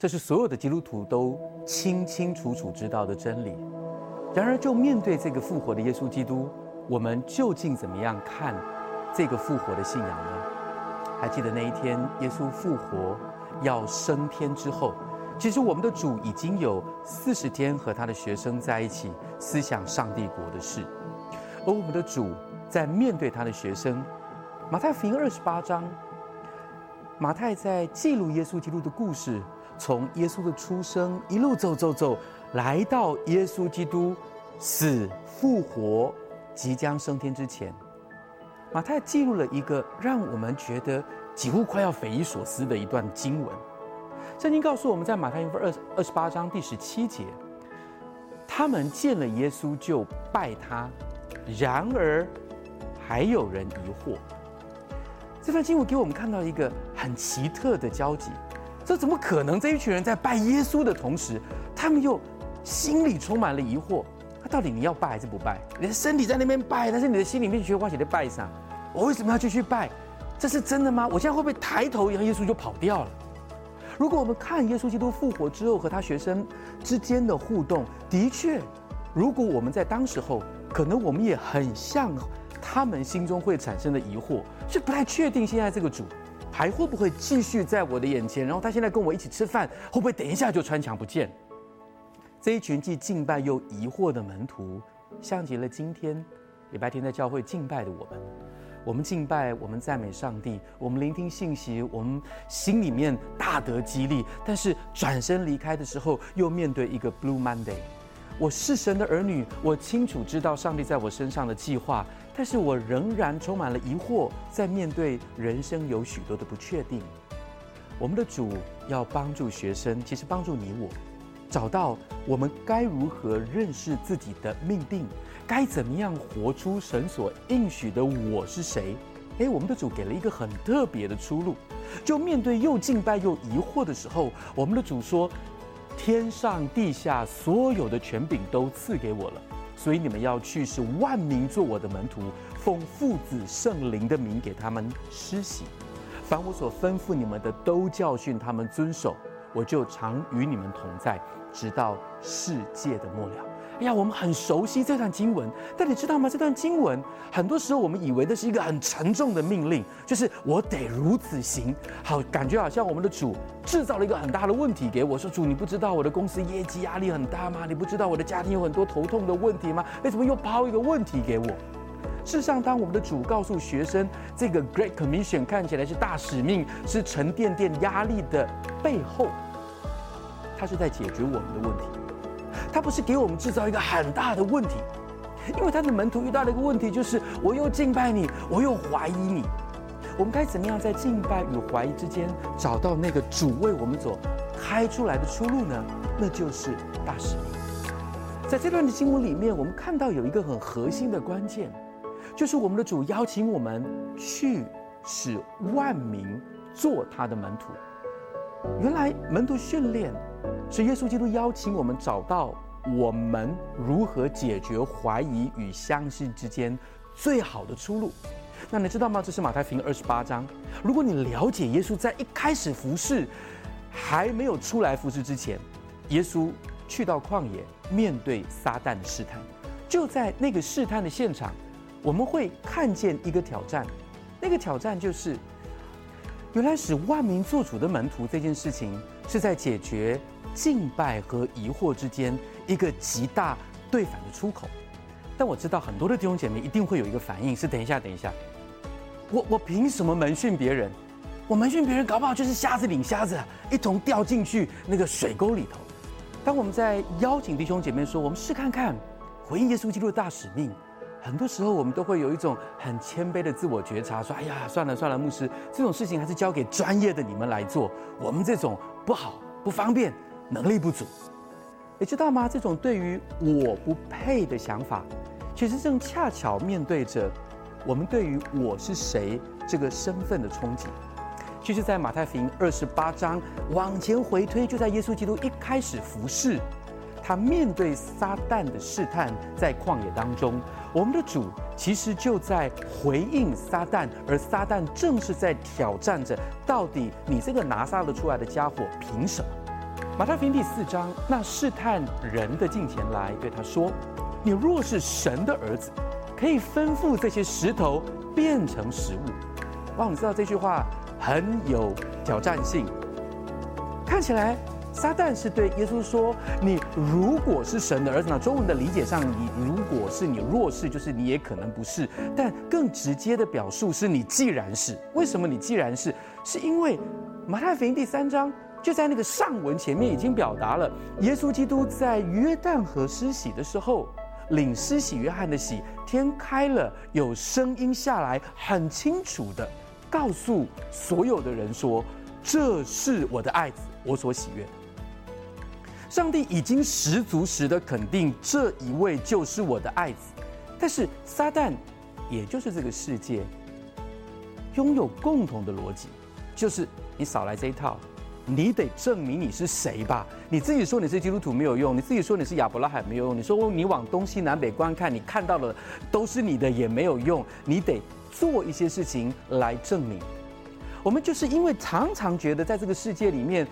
这是所有的基督徒都清清楚楚知道的真理。然而，就面对这个复活的耶稣基督，我们究竟怎么样看这个复活的信仰呢？还记得那一天耶稣复活要升天之后，其实我们的主已经有四十天和他的学生在一起思想上帝国的事。而我们的主在面对他的学生，马太福音二十八章，马太在记录耶稣基督的故事。从耶稣的出生一路走走走，来到耶稣基督死复活、即将升天之前，马太记录了一个让我们觉得几乎快要匪夷所思的一段经文。圣经告诉我们在马太福音二二十八章第十七节，他们见了耶稣就拜他，然而还有人疑惑。这段经文给我们看到一个很奇特的交集。这怎么可能？这一群人在拜耶稣的同时，他们又心里充满了疑惑。他到底你要拜还是不拜？你的身体在那边拜，但是你的心里面却花钱在拜上。我为什么要继续拜？这是真的吗？我现在会不会抬头，然后耶稣就跑掉了？如果我们看耶稣基督复活之后和他学生之间的互动，的确，如果我们在当时候，可能我们也很像他们心中会产生的疑惑，就不太确定现在这个主。还会不会继续在我的眼前？然后他现在跟我一起吃饭，会不会等一下就穿墙不见？这一群既敬拜又疑惑的门徒，像极了今天礼拜天在教会敬拜的我们。我们敬拜，我们赞美上帝，我们聆听信息，我们心里面大得激励。但是转身离开的时候，又面对一个 Blue Monday。我是神的儿女，我清楚知道上帝在我身上的计划。但是我仍然充满了疑惑，在面对人生有许多的不确定。我们的主要帮助学生，其实帮助你我，找到我们该如何认识自己的命定，该怎么样活出神所应许的我是谁？诶，我们的主给了一个很特别的出路。就面对又敬拜又疑惑的时候，我们的主说：“天上地下所有的权柄都赐给我了。”所以你们要去，使万民做我的门徒，奉父子圣灵的名给他们施洗。凡我所吩咐你们的，都教训他们遵守。我就常与你们同在，直到世界的末了。哎呀，我们很熟悉这段经文，但你知道吗？这段经文很多时候我们以为这是一个很沉重的命令，就是我得如此行。好，感觉好像我们的主制造了一个很大的问题给我，说主，你不知道我的公司业绩压力很大吗？你不知道我的家庭有很多头痛的问题吗？为什么又抛一个问题给我？事实上，当我们的主告诉学生这个 Great Commission 看起来是大使命，是沉甸甸压力的背后，他是在解决我们的问题。他不是给我们制造一个很大的问题，因为他的门徒遇到了一个问题，就是我又敬拜你，我又怀疑你。我们该怎么样在敬拜与怀疑之间找到那个主为我们所开出来的出路呢？那就是大使命。在这段的经文里面，我们看到有一个很核心的关键，就是我们的主邀请我们去使万民做他的门徒。原来门徒训练。所以耶稣基督邀请我们找到我们如何解决怀疑与相信之间最好的出路。那你知道吗？这是马太福音二十八章。如果你了解耶稣在一开始服侍，还没有出来服侍之前，耶稣去到旷野面对撒旦的试探。就在那个试探的现场，我们会看见一个挑战。那个挑战就是，原来使万民做主的门徒这件事情，是在解决。敬拜和疑惑之间一个极大对反的出口，但我知道很多的弟兄姐妹一定会有一个反应是：等一下，等一下，我我凭什么门训别人？我门训别人，搞不好就是瞎子领瞎子，一同掉进去那个水沟里头。当我们在邀请弟兄姐妹说，我们试看看回应耶稣基督的大使命，很多时候我们都会有一种很谦卑的自我觉察，说：哎呀，算了算了，牧师，这种事情还是交给专业的你们来做，我们这种不好不方便。能力不足，你知道吗？这种对于我不配的想法，其实正恰巧面对着我们对于我是谁这个身份的冲击。其实，在马太福音二十八章往前回推，就在耶稣基督一开始服侍，他面对撒旦的试探，在旷野当中，我们的主其实就在回应撒旦，而撒旦正是在挑战着：到底你这个拿撒勒出来的家伙，凭什么？马太福音第四章，那试探人的近前来，对他说：“你若是神的儿子，可以吩咐这些石头变成食物。”哇，你知道这句话很有挑战性。看起来撒旦是对耶稣说：“你如果是神的儿子。”那中文的理解上，你如果是，你若是，就是你也可能不是。但更直接的表述是你既然是。为什么你既然是？是因为马太福音第三章。就在那个上文前面已经表达了，耶稣基督在约旦河施洗的时候，领施洗约翰的洗，天开了，有声音下来，很清楚的告诉所有的人说：“这是我的爱子，我所喜悦。”上帝已经十足十的肯定这一位就是我的爱子，但是撒旦，也就是这个世界，拥有共同的逻辑，就是你少来这一套。你得证明你是谁吧？你自己说你是基督徒没有用，你自己说你是亚伯拉罕没有用，你说你往东西南北观看，你看到的都是你的也没有用，你得做一些事情来证明。我们就是因为常常觉得在这个世界里面，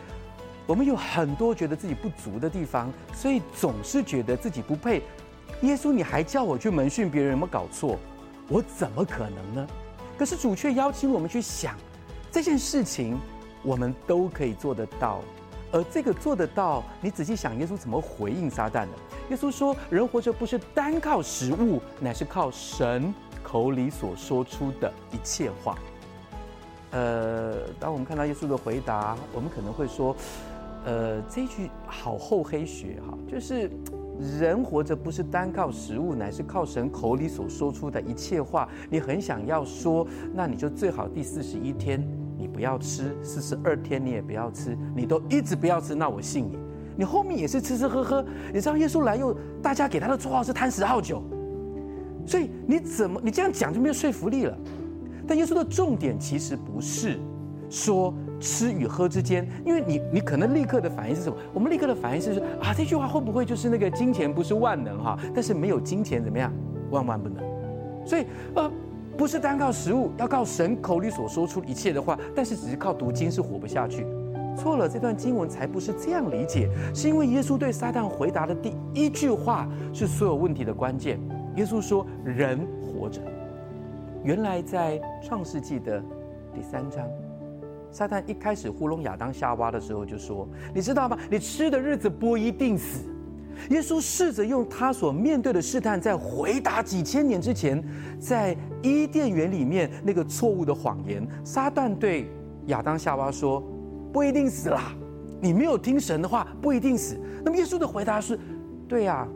我们有很多觉得自己不足的地方，所以总是觉得自己不配。耶稣，你还叫我去门训别人，有没有搞错？我怎么可能呢？可是主却邀请我们去想这件事情。我们都可以做得到，而这个做得到，你仔细想，耶稣怎么回应撒旦的？耶稣说：“人活着不是单靠食物，乃是靠神口里所说出的一切话。”呃，当我们看到耶稣的回答，我们可能会说：“呃，这句好厚黑学哈，就是人活着不是单靠食物，乃是靠神口里所说出的一切话。”你很想要说，那你就最好第四十一天。你不要吃，四十二天你也不要吃，你都一直不要吃，那我信你。你后面也是吃吃喝喝，你知道耶稣来又大家给他的绰号是贪食好酒，所以你怎么你这样讲就没有说服力了。但耶稣的重点其实不是说吃与喝之间，因为你你可能立刻的反应是什么？我们立刻的反应是啊，这句话会不会就是那个金钱不是万能哈？但是没有金钱怎么样，万万不能。所以呃。不是单靠食物，要靠神口里所说出一切的话。但是只是靠读经是活不下去。错了，这段经文才不是这样理解。是因为耶稣对撒旦回答的第一句话是所有问题的关键。耶稣说：“人活着。”原来在创世纪的第三章，撒旦一开始糊弄亚当夏娃的时候就说：“你知道吗？你吃的日子不一定死。”耶稣试着用他所面对的试探，在回答几千年之前，在伊甸园里面那个错误的谎言。撒旦对亚当夏娃说：“不一定死啦，你没有听神的话，不一定死。”那么耶稣的回答是：“对呀，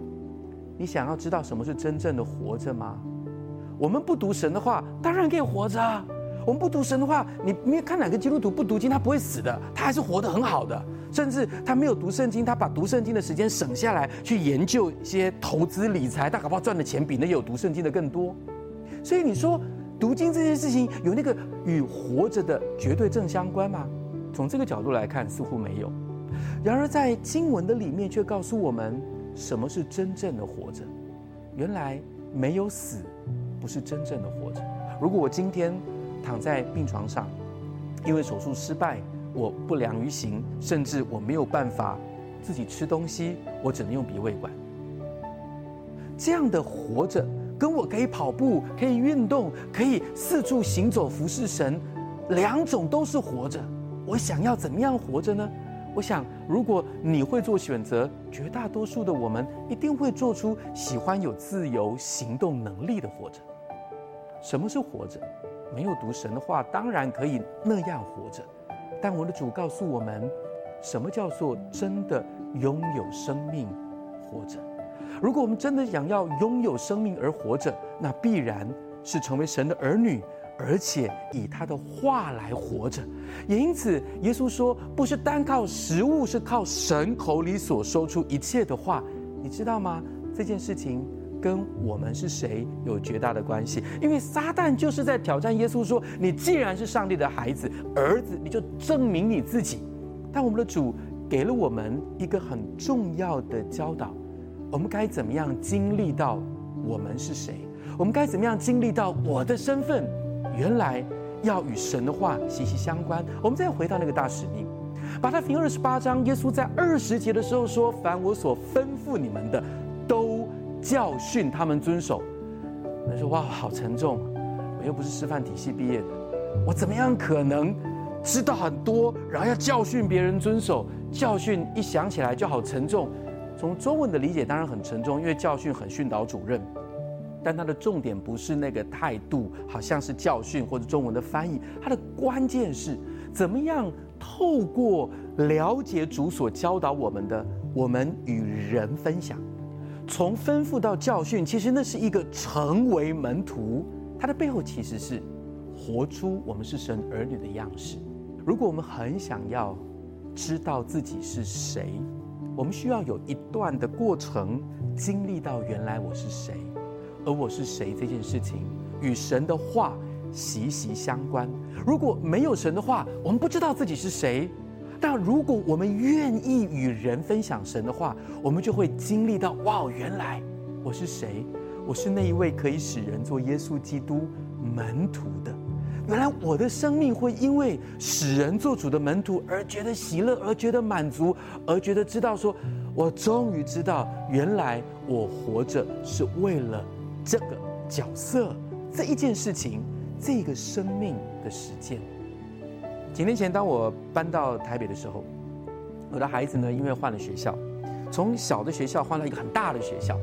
你想要知道什么是真正的活着吗？我们不读神的话，当然可以活着啊。我们不读神的话，你没有看哪个基督徒不读经，他不会死的，他还是活得很好的。”甚至他没有读圣经，他把读圣经的时间省下来去研究一些投资理财，他搞不好赚的钱比那有读圣经的更多。所以你说读经这件事情有那个与活着的绝对正相关吗？从这个角度来看，似乎没有。然而在经文的里面却告诉我们，什么是真正的活着？原来没有死，不是真正的活着。如果我今天躺在病床上，因为手术失败。我不良于行，甚至我没有办法自己吃东西，我只能用鼻胃管。这样的活着，跟我可以跑步、可以运动、可以四处行走服侍神，两种都是活着。我想要怎么样活着呢？我想，如果你会做选择，绝大多数的我们一定会做出喜欢有自由行动能力的活着。什么是活着？没有读神的话，当然可以那样活着。但我的主告诉我们，什么叫做真的拥有生命，活着？如果我们真的想要拥有生命而活着，那必然是成为神的儿女，而且以他的话来活着。也因此，耶稣说，不是单靠食物，是靠神口里所说出一切的话。你知道吗？这件事情跟我们是谁有绝大的关系。因为撒旦就是在挑战耶稣说：“你既然是上帝的孩子、儿子，你就证明你自己。”但我们的主给了我们一个很重要的教导：我们该怎么样经历到我们是谁？我们该怎么样经历到我的身份？原来要与神的话息息相关。我们再回到那个大使命，把它福音二十八章，耶稣在二十节的时候说：“凡我所吩咐你们的，都教训他们遵守。”他说：“哇，好沉重！我又不是师范体系毕业的，我怎么样可能知道很多，然后要教训别人遵守？教训一想起来就好沉重。从中文的理解当然很沉重，因为教训很训导主任。”但它的重点不是那个态度，好像是教训或者中文的翻译。它的关键是怎么样透过了解主所教导我们的，我们与人分享。从吩咐到教训，其实那是一个成为门徒。它的背后其实是活出我们是神儿女的样式。如果我们很想要知道自己是谁，我们需要有一段的过程，经历到原来我是谁。而我是谁这件事情，与神的话息息相关。如果没有神的话，我们不知道自己是谁；但如果我们愿意与人分享神的话，我们就会经历到：哇，原来我是谁？我是那一位可以使人做耶稣基督门徒的。原来我的生命会因为使人做主的门徒而觉得喜乐，而觉得满足，而觉得知道说，我终于知道，原来我活着是为了。这个角色，这一件事情，这个生命的实践。几年前，当我搬到台北的时候，我的孩子呢，因为换了学校，从小的学校换到一个很大的学校，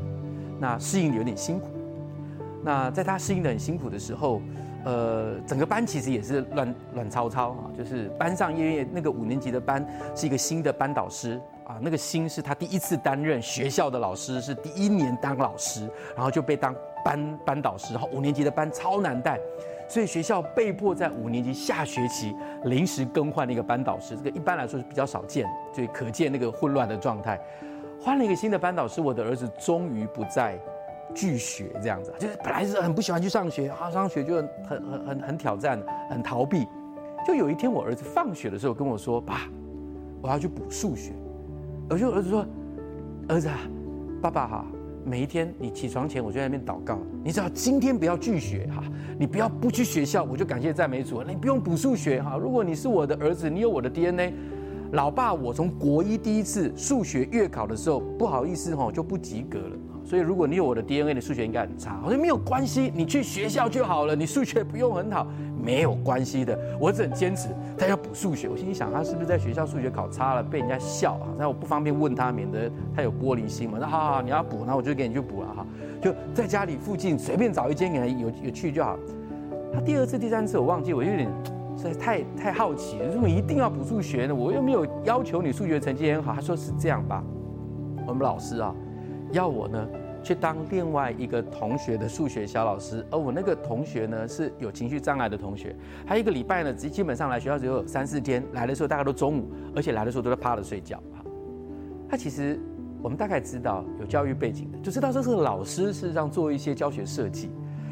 那适应的有点辛苦。那在他适应的很辛苦的时候，呃，整个班其实也是乱乱糟糟啊，就是班上因为那个五年级的班是一个新的班导师。啊，那个新是他第一次担任学校的老师，是第一年当老师，然后就被当班班导师，然后五年级的班超难带，所以学校被迫在五年级下学期临时更换了一个班导师，这个一般来说是比较少见，就可见那个混乱的状态。换了一个新的班导师，我的儿子终于不再拒学这样子，就是本来是很不喜欢去上学啊，上学就很很很很挑战，很逃避。就有一天我儿子放学的时候跟我说：“爸，我要去补数学。”我就儿子说：“儿子啊，爸爸哈，每一天你起床前我就在那边祷告。你只要今天不要拒学哈，你不要不去学校，我就感谢赞美主。你不用补数学哈，如果你是我的儿子，你有我的 DNA。老爸，我从国一第一次数学月考的时候，不好意思哈，就不及格了。所以如果你有我的 DNA，你数学应该很差。我说没有关系，你去学校就好了，你数学不用很好。”没有关系的，我只很坚持。他要补数学，我心里想，他是不是在学校数学考差了，被人家笑啊？那我不方便问他，免得他有玻璃心嘛。那好好，你要补，那我就给你去补了哈。就在家里附近随便找一间给他有有去就好。他第二次、第三次我忘记，我有点实在太太好奇了，为什么一定要补数学呢？我又没有要求你数学成绩很好。他说是这样吧，我们老师啊，要我呢。去当另外一个同学的数学小老师，而我那个同学呢是有情绪障碍的同学，他一个礼拜呢基基本上来学校只有三四天，来的时候大概都中午，而且来的时候都在趴着睡觉。啊，他其实我们大概知道有教育背景的，就知道这是老师事实上做一些教学设计，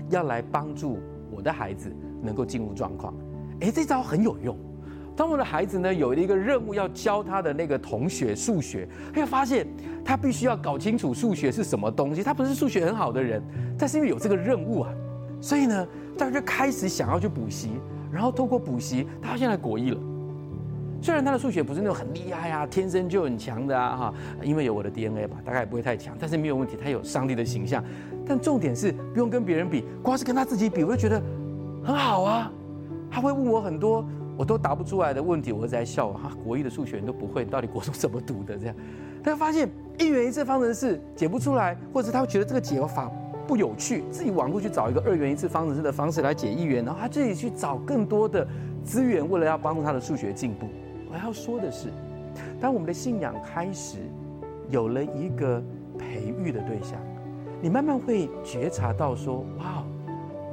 要来帮助我的孩子能够进入状况。诶，这招很有用。当我的孩子呢有一个任务要教他的那个同学数学，他就发现他必须要搞清楚数学是什么东西。他不是数学很好的人，但是因为有这个任务啊，所以呢，他就开始想要去补习，然后透过补习，他现在国一了。虽然他的数学不是那种很厉害啊，天生就很强的啊，哈，因为有我的 DNA 吧，大概也不会太强，但是没有问题，他有上帝的形象。但重点是不用跟别人比，光是跟他自己比，我就觉得很好啊。他会问我很多。我都答不出来的问题，我一直在笑啊，国一的数学你都不会，到底国中怎么读的这样？他发现一元一次方程式解不出来，或者他会觉得这个解法不有趣，自己网络去找一个二元一次方程式的方式来解一元，然后他自己去找更多的资源，为了要帮助他的数学进步。我要说的是，当我们的信仰开始有了一个培育的对象，你慢慢会觉察到说，哇，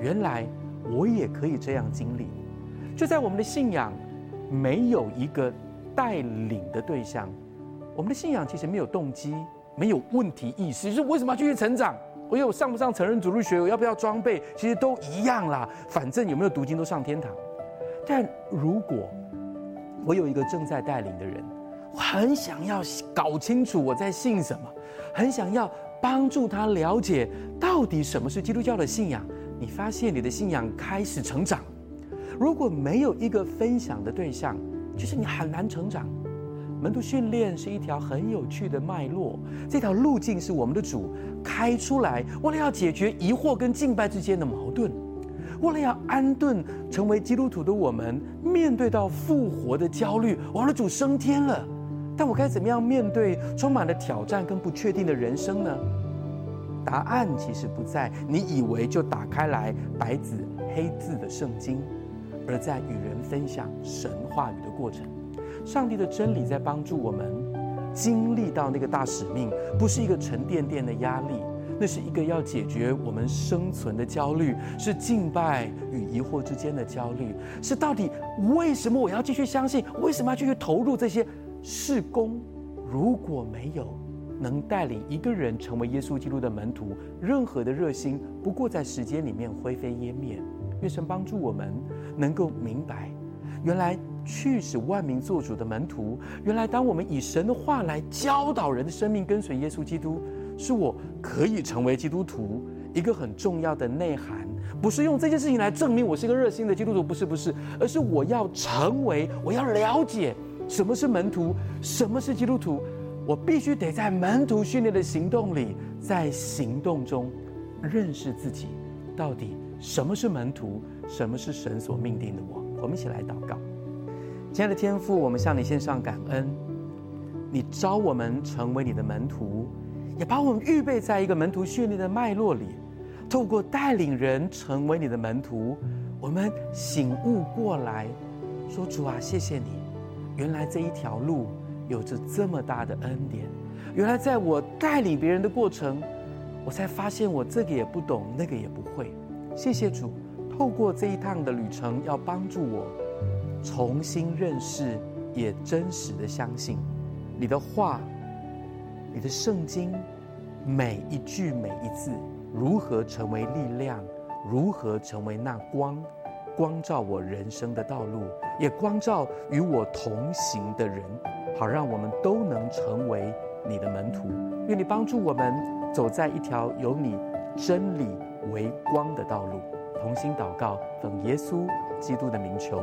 原来我也可以这样经历。就在我们的信仰没有一个带领的对象，我们的信仰其实没有动机，没有问题意识，就是为什么要继续成长？我有上不上成人主日学，我要不要装备？其实都一样啦，反正有没有读经都上天堂。但如果我有一个正在带领的人，我很想要搞清楚我在信什么，很想要帮助他了解到底什么是基督教的信仰。你发现你的信仰开始成长。如果没有一个分享的对象，就是你很难成长。门徒训练是一条很有趣的脉络，这条路径是我们的主开出来，为了要解决疑惑跟敬拜之间的矛盾，为了要安顿成为基督徒的我们面对到复活的焦虑。我们的主升天了，但我该怎么样面对充满了挑战跟不确定的人生呢？答案其实不在你以为就打开来白纸黑字的圣经，而在与人分享神话语的过程。上帝的真理在帮助我们经历到那个大使命，不是一个沉甸甸的压力，那是一个要解决我们生存的焦虑，是敬拜与疑惑之间的焦虑，是到底为什么我要继续相信？为什么要继续投入这些事工？如果没有能带领一个人成为耶稣基督的门徒，任何的热心不过在时间里面灰飞烟灭。愿神帮助我们能够明白，原来。去使万民作主的门徒，原来当我们以神的话来教导人的生命，跟随耶稣基督，是我可以成为基督徒一个很重要的内涵。不是用这件事情来证明我是一个热心的基督徒，不是不是，而是我要成为，我要了解什么是门徒，什么是基督徒，我必须得在门徒训练的行动里，在行动中认识自己，到底什么是门徒，什么是神所命定的我。我们一起来祷告。亲爱的天父，我们向你献上感恩。你召我们成为你的门徒，也把我们预备在一个门徒训练的脉络里。透过带领人成为你的门徒，我们醒悟过来，说：“主啊，谢谢你！原来这一条路有着这么大的恩典。原来在我带领别人的过程，我才发现我这个也不懂，那个也不会。谢谢主，透过这一趟的旅程，要帮助我。”重新认识，也真实的相信，你的话，你的圣经，每一句每一字，如何成为力量，如何成为那光，光照我人生的道路，也光照与我同行的人，好让我们都能成为你的门徒。愿你帮助我们走在一条有你真理为光的道路。同心祷告，奉耶稣基督的名求。